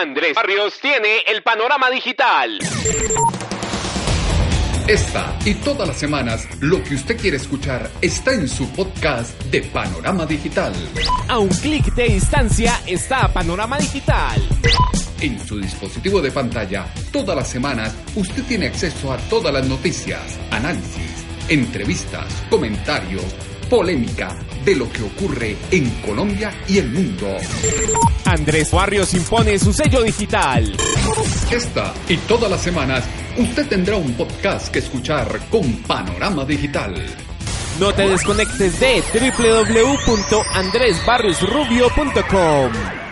Andrés Barrios tiene el panorama digital. Esta y todas las semanas, lo que usted quiere escuchar está en su podcast de Panorama Digital. A un clic de distancia está Panorama Digital. En su dispositivo de pantalla, todas las semanas, usted tiene acceso a todas las noticias, análisis, entrevistas, comentarios, polémica de lo que ocurre en Colombia y el mundo. Andrés Barrios impone su sello digital. Esta y todas las semanas, usted tendrá un podcast que escuchar con Panorama Digital. No te desconectes de www.andresbarriosrubio.com.